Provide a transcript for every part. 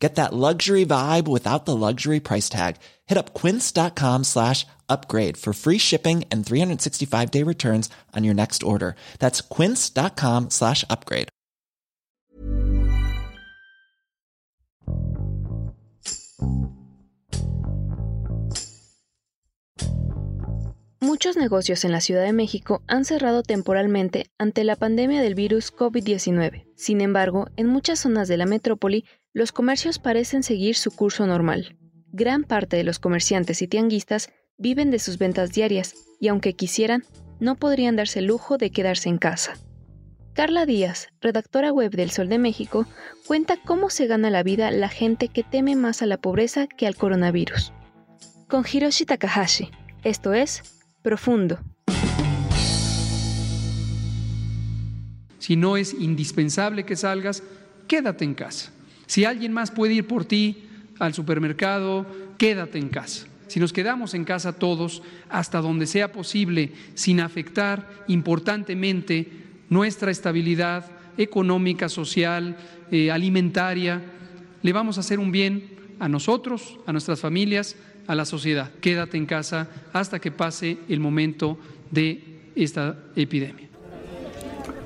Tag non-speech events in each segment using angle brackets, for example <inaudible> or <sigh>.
Get that luxury vibe without the luxury price tag. Hit up quince.com slash upgrade for free shipping and 365 day returns on your next order. That's quince.com slash upgrade. Muchos negocios en la Ciudad de México han cerrado temporalmente ante la pandemia del virus COVID-19. Sin embargo, en muchas zonas de la metrópoli, los comercios parecen seguir su curso normal. Gran parte de los comerciantes y tianguistas viven de sus ventas diarias y aunque quisieran, no podrían darse el lujo de quedarse en casa. Carla Díaz, redactora web del Sol de México, cuenta cómo se gana la vida la gente que teme más a la pobreza que al coronavirus. Con Hiroshi Takahashi, esto es Profundo. Si no es indispensable que salgas, quédate en casa. Si alguien más puede ir por ti al supermercado, quédate en casa. Si nos quedamos en casa todos, hasta donde sea posible, sin afectar importantemente nuestra estabilidad económica, social, eh, alimentaria, le vamos a hacer un bien a nosotros, a nuestras familias, a la sociedad. Quédate en casa hasta que pase el momento de esta epidemia.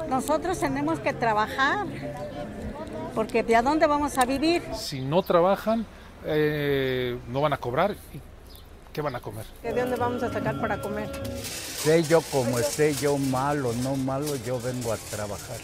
Nosotros tenemos que trabajar porque ¿de dónde vamos a vivir? Si no trabajan, eh, no van a cobrar. ¿Qué van a comer? ¿De dónde vamos a sacar para comer? Sé yo como esté, yo malo, no malo, yo vengo a trabajar.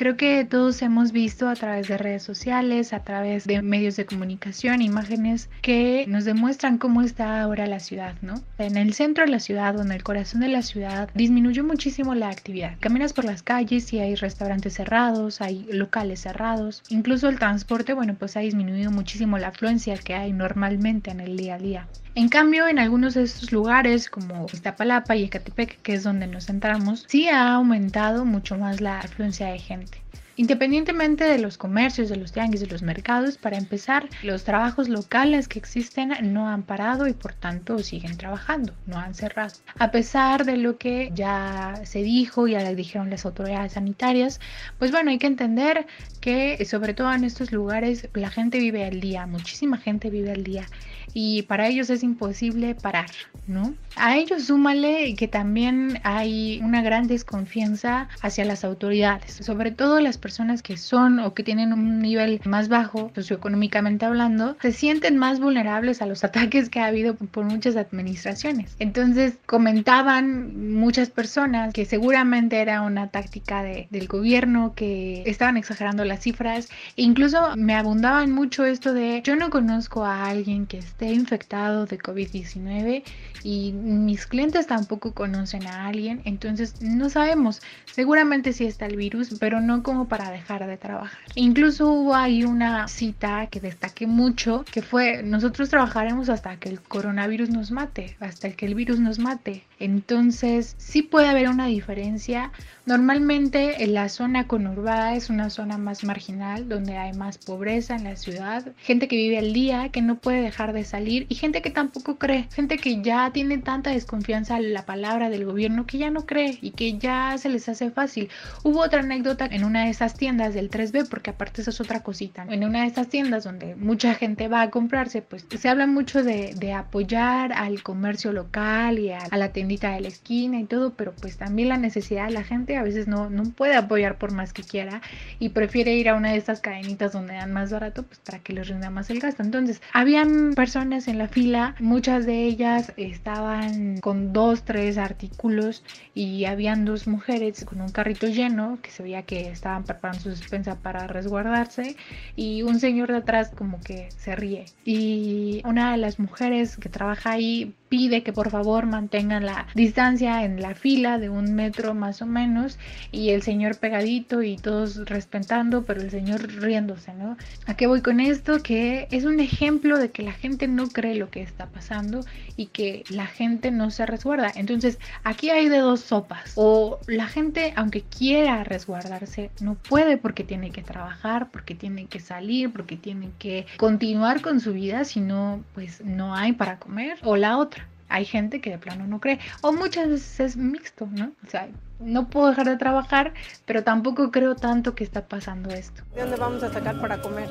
Creo que todos hemos visto a través de redes sociales, a través de medios de comunicación, imágenes que nos demuestran cómo está ahora la ciudad, ¿no? En el centro de la ciudad o en el corazón de la ciudad disminuyó muchísimo la actividad. Caminas por las calles y hay restaurantes cerrados, hay locales cerrados, incluso el transporte, bueno, pues ha disminuido muchísimo la afluencia que hay normalmente en el día a día. En cambio, en algunos de estos lugares, como Iztapalapa y Ecatepec, que es donde nos centramos, sí ha aumentado mucho más la afluencia de gente. Independientemente de los comercios, de los tianguis, de los mercados, para empezar, los trabajos locales que existen no han parado y por tanto siguen trabajando, no han cerrado. A pesar de lo que ya se dijo, ya le dijeron las autoridades sanitarias, pues bueno, hay que entender que sobre todo en estos lugares la gente vive al día, muchísima gente vive al día y para ellos es imposible parar, ¿no? A ellos súmale que también hay una gran desconfianza hacia las autoridades, sobre todo las personas que son o que tienen un nivel más bajo socioeconómicamente hablando, se sienten más vulnerables a los <laughs> ataques que ha habido por muchas administraciones. Entonces comentaban muchas personas que seguramente era una táctica de, del gobierno, que estaban exagerando las cifras, e incluso me abundaban mucho esto de yo no conozco a alguien que esté infectado de COVID-19 y mis clientes tampoco conocen a alguien, entonces no sabemos. Seguramente sí está el virus, pero no como para dejar de trabajar. Incluso hubo ahí una cita que destaqué mucho, que fue nosotros trabajaremos hasta que el coronavirus nos mate, hasta que el virus nos mate. Entonces sí puede haber una diferencia. Normalmente en la zona conurbada es una zona más marginal, donde hay más pobreza en la ciudad, gente que vive al día, que no puede dejar de salir y gente que tampoco cree, gente que ya tiene tanta desconfianza en la palabra del gobierno que ya no cree y que ya se les hace fácil. Hubo otra anécdota en una de esas tiendas del 3B, porque aparte eso es otra cosita. En una de esas tiendas donde mucha gente va a comprarse, pues se habla mucho de, apoyar al comercio local y a, la tiendita de la esquina y todo, pero pues también la necesidad de la gente a veces no, no puede apoyar por más que quiera y prefiere ir a una de estas cadenitas donde dan más barato, pues para que les rinda más el gasto. Entonces, habían personas en la fila, muchas de ellas estaban con dos, tres artículos y habían dos mujeres con un carrito lleno que se veía que estaban preparando su despensa para resguardarse y un señor de atrás como que se ríe y una de las mujeres que trabaja ahí pide que por favor mantengan la distancia en la fila de un metro más o menos y el señor pegadito y todos respetando, pero el señor riéndose, ¿no? ¿A qué voy con esto? Que es un ejemplo de que la gente no cree lo que está pasando y que la gente no se resguarda. Entonces, aquí hay de dos sopas. O la gente, aunque quiera resguardarse, no puede porque tiene que trabajar, porque tiene que salir, porque tiene que continuar con su vida, si no, pues no hay para comer. O la otra, hay gente que de plano no cree. O muchas veces es mixto, ¿no? O sea, no puedo dejar de trabajar, pero tampoco creo tanto que está pasando esto. ¿De dónde vamos a sacar para comer?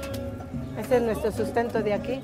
Ese es nuestro sustento de aquí.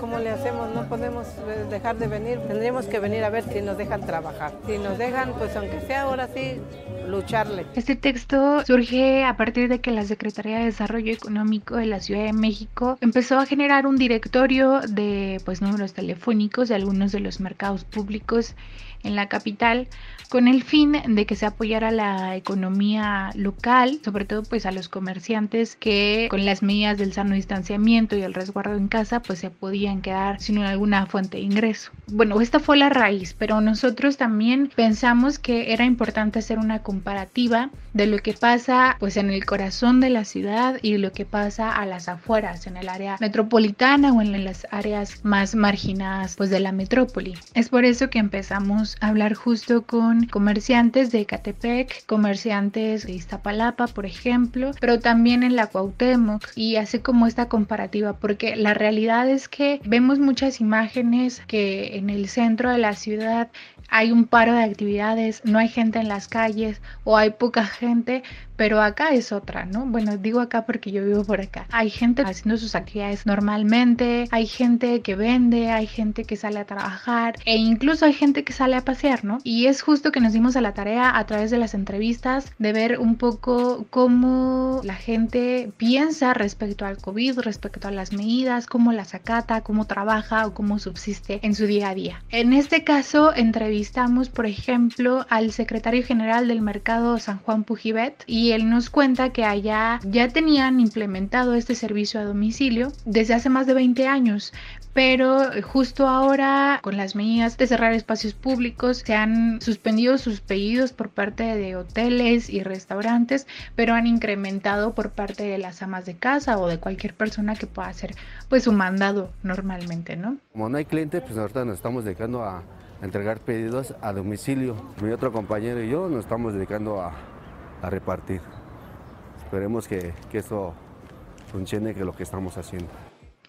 ¿Cómo le hacemos? No podemos eh, dejar de venir. Tendríamos que venir a ver si nos dejan trabajar. Si nos dejan, pues aunque sea ahora sí, lucharle. Este texto surge a partir de que la Secretaría de Desarrollo Económico de la Ciudad de México empezó a generar un directorio de pues números telefónicos de algunos de los mercados públicos en la capital con el fin de que se apoyara la economía local, sobre todo pues a los comerciantes que con las medidas del sano distanciamiento y el resguardo en casa pues se podían quedar sin alguna fuente de ingreso. Bueno, esta fue la raíz, pero nosotros también pensamos que era importante hacer una comparativa de lo que pasa pues en el corazón de la ciudad y lo que pasa a las afueras, en el área metropolitana o en las áreas más marginadas pues de la metrópoli. Es por eso que empezamos hablar justo con comerciantes de Ecatepec, comerciantes de Iztapalapa, por ejemplo, pero también en la Cuauhtémoc y hace como esta comparativa porque la realidad es que vemos muchas imágenes que en el centro de la ciudad hay un paro de actividades, no hay gente en las calles o hay poca gente, pero acá es otra, ¿no? Bueno, digo acá porque yo vivo por acá. Hay gente haciendo sus actividades normalmente, hay gente que vende, hay gente que sale a trabajar e incluso hay gente que sale a pasear, ¿no? Y es justo que nos dimos a la tarea a través de las entrevistas de ver un poco cómo la gente piensa respecto al COVID, respecto a las medidas, cómo las acata, cómo trabaja o cómo subsiste en su día a día. En este caso, entrevistamos, por ejemplo, al secretario general del mercado San Juan Pujibet y y él nos cuenta que allá ya tenían implementado este servicio a domicilio desde hace más de 20 años, pero justo ahora con las medidas de cerrar espacios públicos se han suspendido sus pedidos por parte de hoteles y restaurantes, pero han incrementado por parte de las amas de casa o de cualquier persona que pueda hacer pues su mandado normalmente, ¿no? Como no hay clientes, pues ahorita nos estamos dedicando a entregar pedidos a domicilio. Mi otro compañero y yo nos estamos dedicando a a repartir. Esperemos que, que eso funcione, que lo que estamos haciendo.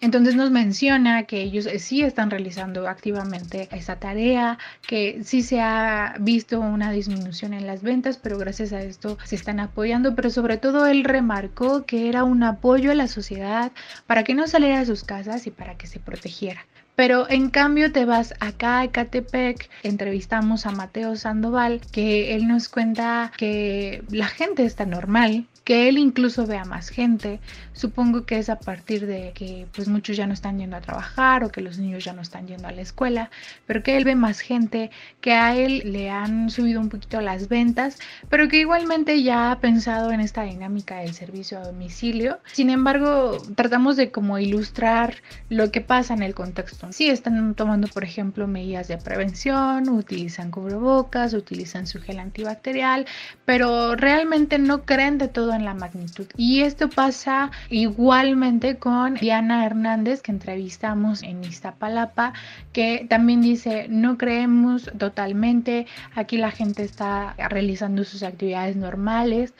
Entonces nos menciona que ellos eh, sí están realizando activamente esa tarea, que sí se ha visto una disminución en las ventas, pero gracias a esto se están apoyando, pero sobre todo él remarcó que era un apoyo a la sociedad para que no saliera de sus casas y para que se protegiera. Pero en cambio te vas acá a Ecatepec, entrevistamos a Mateo Sandoval, que él nos cuenta que la gente está normal, que él incluso vea más gente. Supongo que es a partir de que pues muchos ya no están yendo a trabajar o que los niños ya no están yendo a la escuela, pero que él ve más gente, que a él le han subido un poquito las ventas, pero que igualmente ya ha pensado en esta dinámica del servicio a domicilio. Sin embargo, tratamos de como ilustrar lo que pasa en el contexto. Sí están tomando, por ejemplo, medidas de prevención, utilizan cubrebocas, utilizan su gel antibacterial, pero realmente no creen de todo la magnitud. Y esto pasa igualmente con Diana Hernández, que entrevistamos en Iztapalapa, que también dice, no creemos totalmente, aquí la gente está realizando sus actividades normales,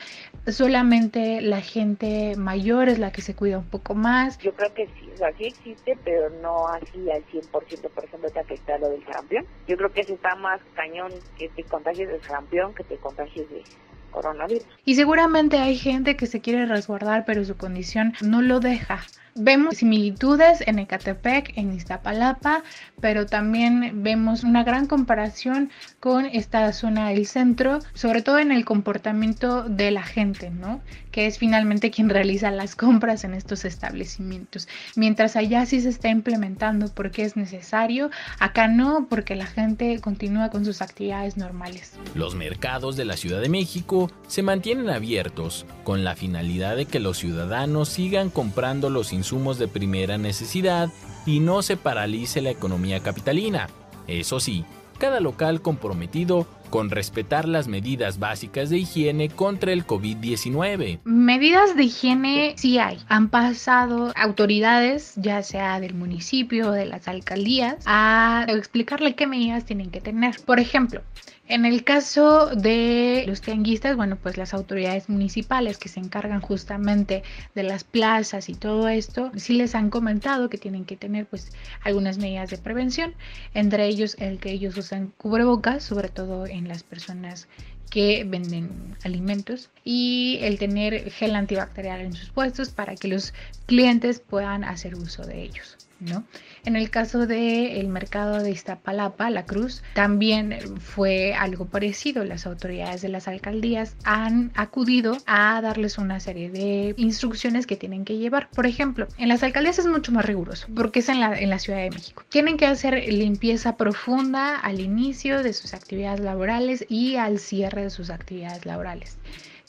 solamente la gente mayor es la que se cuida un poco más. Yo creo que sí, o sí existe, pero no así al 100%, por ejemplo, te afecta lo del sarampión. Yo creo que si está más cañón que te contagies del sarampión que te contagies de coronavirus. Y seguramente hay gente que se quiere resguardar, pero su condición no lo deja. Vemos similitudes en Ecatepec, en Iztapalapa, pero también vemos una gran comparación con esta zona del centro, sobre todo en el comportamiento de la gente, ¿no? Que es finalmente quien realiza las compras en estos establecimientos. Mientras allá sí se está implementando porque es necesario, acá no, porque la gente continúa con sus actividades normales. Los mercados de la Ciudad de México se mantienen abiertos con la finalidad de que los ciudadanos sigan comprando los insumos de primera necesidad y no se paralice la economía capitalina. Eso sí, cada local comprometido con respetar las medidas básicas de higiene contra el COVID-19. Medidas de higiene sí hay. Han pasado autoridades, ya sea del municipio o de las alcaldías, a explicarle qué medidas tienen que tener. Por ejemplo, en el caso de los tianguistas, bueno, pues las autoridades municipales que se encargan justamente de las plazas y todo esto, sí les han comentado que tienen que tener pues algunas medidas de prevención, entre ellos el que ellos usan cubrebocas, sobre todo en las personas que venden alimentos y el tener gel antibacterial en sus puestos para que los clientes puedan hacer uso de ellos. ¿No? En el caso del mercado de Iztapalapa, La Cruz, también fue algo parecido. Las autoridades de las alcaldías han acudido a darles una serie de instrucciones que tienen que llevar. Por ejemplo, en las alcaldías es mucho más riguroso porque es en la, en la Ciudad de México. Tienen que hacer limpieza profunda al inicio de sus actividades laborales y al cierre de sus actividades laborales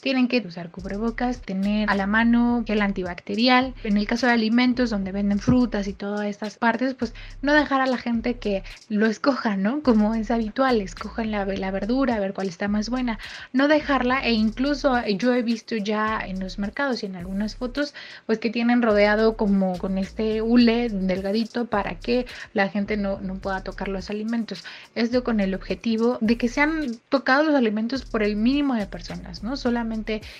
tienen que usar cubrebocas, tener a la mano gel antibacterial. En el caso de alimentos donde venden frutas y todas estas partes, pues no dejar a la gente que lo escoja, ¿no? Como es habitual, escojan la, verdura, a ver cuál está más buena. No dejarla e incluso yo he visto ya en los mercados y en algunas fotos, pues que tienen rodeado como con este hule delgadito para que la gente no, no pueda tocar los alimentos. Esto con el objetivo de que sean tocados los alimentos por el mínimo de personas, ¿no?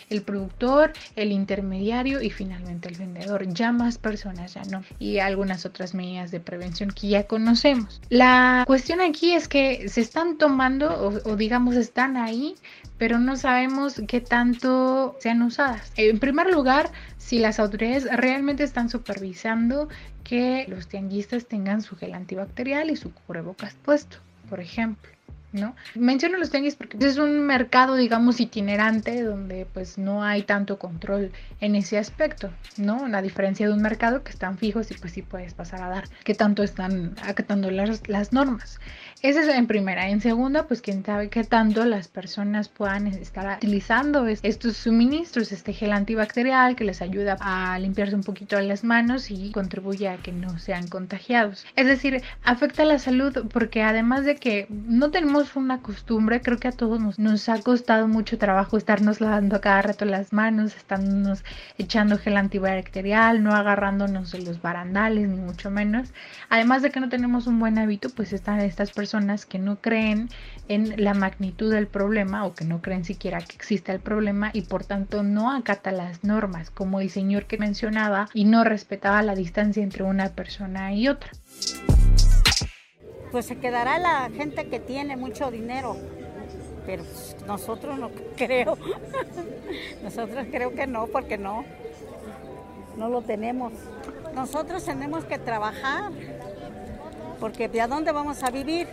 El productor, el intermediario y finalmente el vendedor. Ya más personas ya no. Y algunas otras medidas de prevención que ya conocemos. La cuestión aquí es que se están tomando o, digamos están ahí, pero no sabemos qué tanto sean usadas. En primer lugar, si las autoridades realmente están supervisando que los tianguistas tengan su gel antibacterial y su cubrebocas puesto, por ejemplo. ¿No? Menciono los tenis porque es un mercado, digamos, itinerante donde pues no hay tanto control en ese aspecto, ¿no? La diferencia de un mercado que están fijos y pues sí puedes pasar a dar qué tanto están acatando las, las normas. Esa es en primera. En segunda, pues quién sabe qué tanto las personas puedan estar utilizando estos suministros, este gel antibacterial que les ayuda a limpiarse un poquito las manos y contribuye a que no sean contagiados. Es decir, afecta la salud porque además de que no tenemos una costumbre, creo que a todos nos, nos ha costado mucho trabajo estarnos lavando cada rato las manos, estarnos echando gel antibacterial, no agarrándonos de los barandales, ni mucho menos. Además de que no tenemos un buen hábito, pues están estas personas que no creen en la magnitud del problema o que no creen siquiera que exista el problema y por tanto no acata las normas, como el señor que mencionaba, y no respetaba la distancia entre una persona y otra. Pues se quedará la gente que tiene mucho dinero, pero nosotros no <laughs> creo. nosotros creo que no, porque no, no lo tenemos. Nosotros tenemos que trabajar porque ¿de dónde vamos a vivir?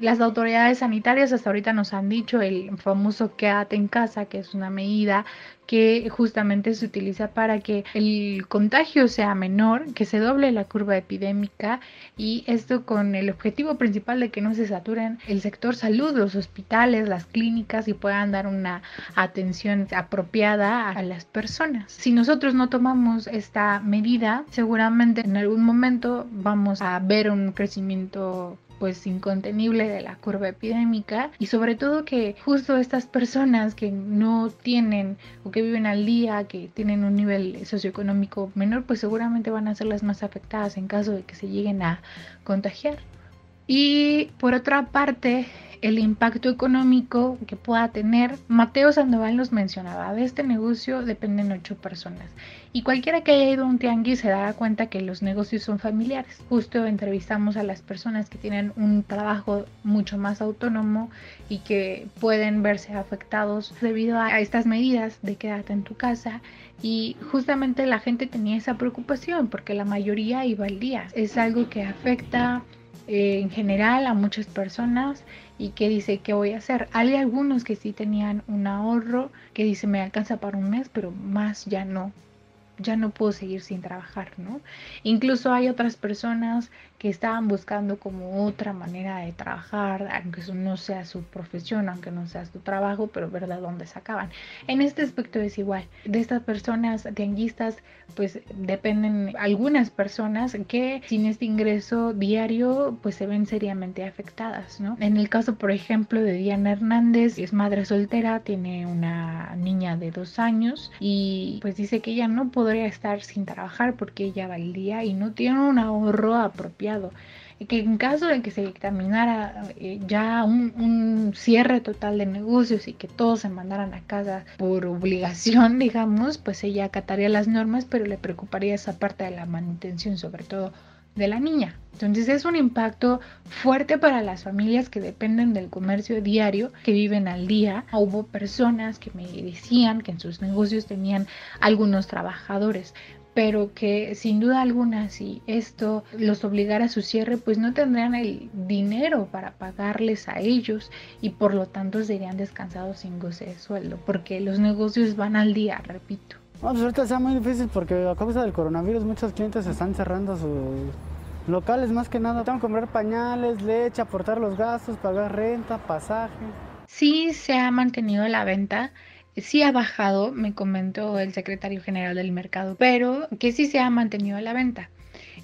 Las autoridades sanitarias hasta ahorita nos han dicho el famoso quédate en casa, que es una medida que justamente se utiliza para que el contagio sea menor, que se doble la curva epidémica y esto con el objetivo principal de que no se saturen el sector salud, los hospitales, las clínicas y puedan dar una atención apropiada a las personas. Si nosotros no tomamos esta medida, seguramente en algún momento vamos a ver un crecimiento pues incontenible de la curva epidémica y sobre todo que justo estas personas que no tienen o que viven al día, que tienen un nivel socioeconómico menor, pues seguramente van a ser las más afectadas en caso de que se lleguen a contagiar. Y por otra parte, el impacto económico que pueda tener. Mateo Sandoval nos mencionaba, de este negocio dependen ocho personas. Y cualquiera que haya ido a un tianguis se dará cuenta que los negocios son familiares. Justo entrevistamos a las personas que tienen un trabajo mucho más autónomo y que pueden verse afectados debido a estas medidas de quédate en tu casa. Y justamente la gente tenía esa preocupación porque la mayoría iba al día. Es algo que afecta eh, en general a muchas personas y que dice qué voy a hacer. Hay algunos que sí tenían un ahorro que dice me alcanza para un mes, pero más ya no. Ya no puedo seguir sin trabajar, ¿no? Incluso hay otras personas que estaban buscando como otra manera de trabajar, aunque eso no sea su profesión, aunque no sea su trabajo, pero ver de dónde sacaban. En este aspecto es igual. De estas personas tianguistas, pues dependen algunas personas que sin este ingreso diario, pues se ven seriamente afectadas, ¿no? En el caso, por ejemplo, de Diana Hernández, es madre soltera, tiene una niña de dos años y pues dice que ella no podría estar sin trabajar porque ella va al día y no tiene un ahorro apropiado. Y que en caso de que se dictaminara eh, ya un, cierre total de negocios y que todos se mandaran a casa por obligación, <laughs> digamos, pues ella acataría las normas, pero le preocuparía esa parte de la manutención, sobre todo de la niña. Entonces es un impacto fuerte para las familias que dependen del comercio diario, que viven al día. Hubo personas que me decían que en sus negocios tenían algunos trabajadores pero que sin duda alguna si esto los obligara a su cierre, pues no tendrían el dinero para pagarles a ellos y por lo tanto serían descansados sin goce de sueldo, porque los negocios van al día, repito. No, pues sea muy difícil porque a causa del coronavirus muchos clientes están cerrando sus locales más que nada. Tengo que comprar pañales, leche, aportar los gastos, pagar renta, pasaje. Sí se ha mantenido la venta, sí ha bajado, me comentó el secretario general del mercado, pero que sí se ha mantenido la venta.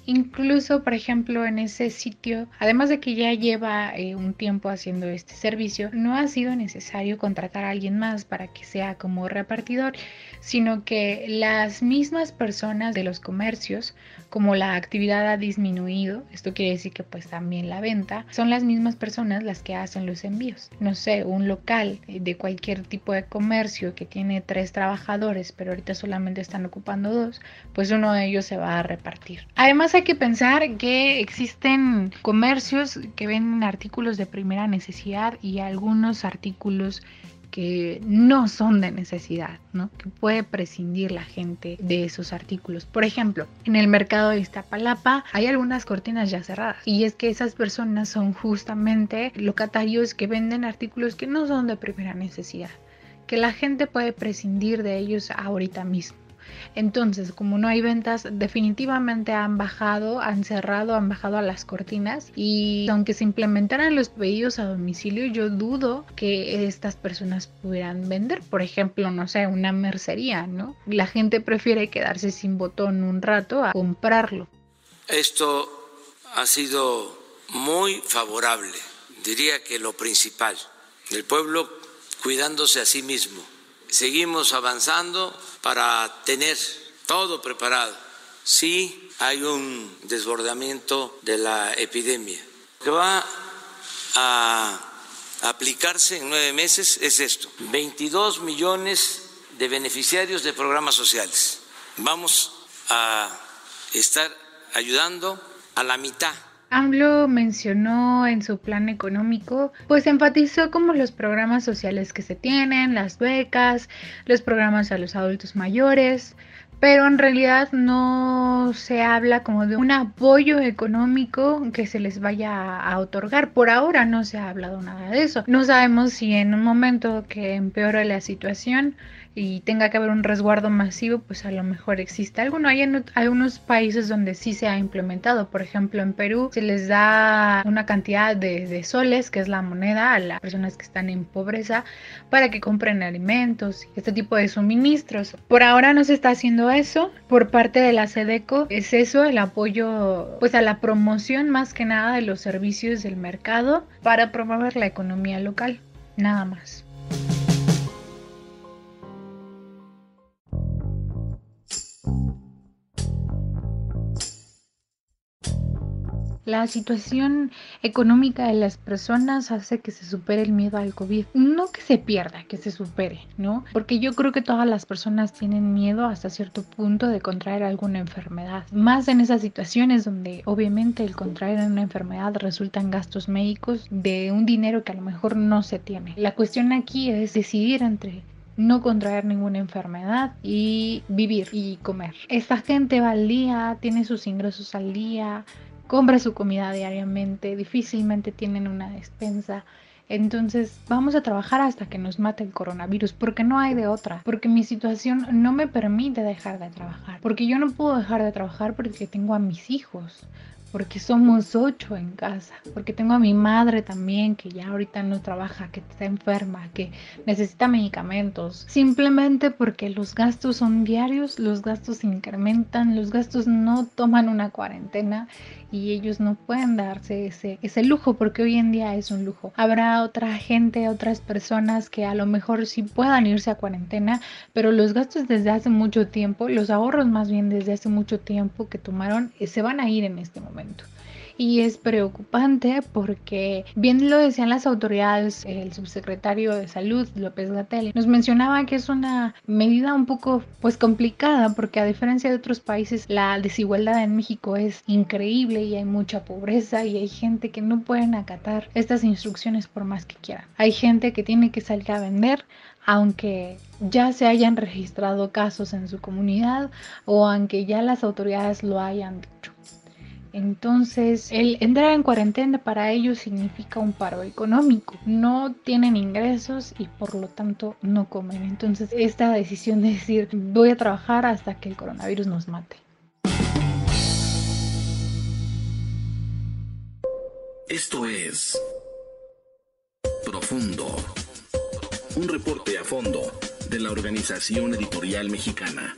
Incluso, por ejemplo, en ese sitio, además de que ya lleva eh, un tiempo haciendo este servicio, no ha sido necesario contratar a alguien más para que sea como repartidor, sino que las mismas personas de los comercios, como la actividad ha disminuido, esto quiere decir que pues también la venta, son las mismas personas las que hacen los envíos. No sé, un local de cualquier tipo de comercio que tiene tres trabajadores, pero ahorita solamente están ocupando dos, pues uno de ellos se va a repartir. Además hay que pensar que existen comercios que venden artículos de primera necesidad y algunos artículos que no son de necesidad, ¿no? Que puede prescindir la gente de esos artículos. Por ejemplo, en el mercado de Iztapalapa hay algunas cortinas ya cerradas y es que esas personas son justamente locatarios que venden artículos que no son de primera necesidad, que la gente puede prescindir de ellos ahorita mismo. Entonces, como no hay ventas, definitivamente han bajado, han cerrado, han bajado a las cortinas y aunque se implementaran los pedidos a domicilio, yo dudo que estas personas pudieran vender, por ejemplo, no sé, una mercería, ¿no? La gente prefiere quedarse sin botón un rato a comprarlo. Esto ha sido muy favorable, diría que lo principal, el pueblo cuidándose a sí mismo seguimos avanzando para tener todo preparado. Sí hay un desbordamiento de la epidemia. Lo que va a aplicarse en nueve meses es esto, 22 millones de beneficiarios de programas sociales. Vamos a estar ayudando a la mitad AMLO mencionó en su plan económico, pues enfatizó como los programas sociales que se tienen, las becas, los programas a los adultos mayores, pero en realidad no se habla como de un apoyo económico que se les vaya a otorgar. Por ahora no se ha hablado nada de eso. No sabemos si en un momento que empeore la situación y tenga que haber un resguardo masivo, pues a lo mejor existe alguno. Hay en algunos países donde sí se ha implementado, por ejemplo en Perú se les da una cantidad de, soles, que es la moneda, a las personas que están en pobreza para que compren alimentos este tipo de suministros. Por ahora no se está haciendo eso por parte de la SEDECO, es eso el apoyo pues a la promoción más que nada de los servicios del mercado para promover la economía local, nada más. La situación económica de las personas hace que se supere el miedo al COVID. No que se pierda, que se supere, ¿no? Porque yo creo que todas las personas tienen miedo hasta cierto punto de contraer alguna enfermedad. Más en esas situaciones donde obviamente el contraer una enfermedad resulta en gastos médicos de un dinero que a lo mejor no se tiene. La cuestión aquí es decidir entre no contraer ninguna enfermedad y vivir y comer. Esta gente va al día, tiene sus ingresos al día, compra su comida diariamente, difícilmente tienen una despensa. Entonces vamos a trabajar hasta que nos mate el coronavirus, porque no hay de otra, porque mi situación no me permite dejar de trabajar, porque yo no puedo dejar de trabajar porque tengo a mis hijos, porque somos ocho en casa, porque tengo a mi madre también que ya ahorita no trabaja, que está enferma, que necesita medicamentos, simplemente porque los gastos son diarios, los gastos incrementan, los gastos no toman una cuarentena y ellos no pueden darse ese, ese lujo porque hoy en día es un lujo. Habrá otra gente, otras personas que a lo mejor sí puedan irse a cuarentena, pero los gastos desde hace mucho tiempo, los ahorros más bien desde hace mucho tiempo que tomaron, eh, se van a ir en este momento y es preocupante porque bien lo decían las autoridades, el subsecretario de salud López Gatell nos mencionaba que es una medida un poco pues complicada porque a diferencia de otros países la desigualdad en México es increíble y hay mucha pobreza y hay gente que no pueden acatar estas instrucciones por más que quieran. Hay gente que tiene que salir a vender aunque ya se hayan registrado casos en su comunidad o aunque ya las autoridades lo hayan dicho. Entonces, el entrar en cuarentena para ellos significa un paro económico. No tienen ingresos y por lo tanto no comen. Entonces, esta decisión de decir voy a trabajar hasta que el coronavirus nos mate. Esto es Profundo. Un reporte a fondo de la Organización Editorial Mexicana.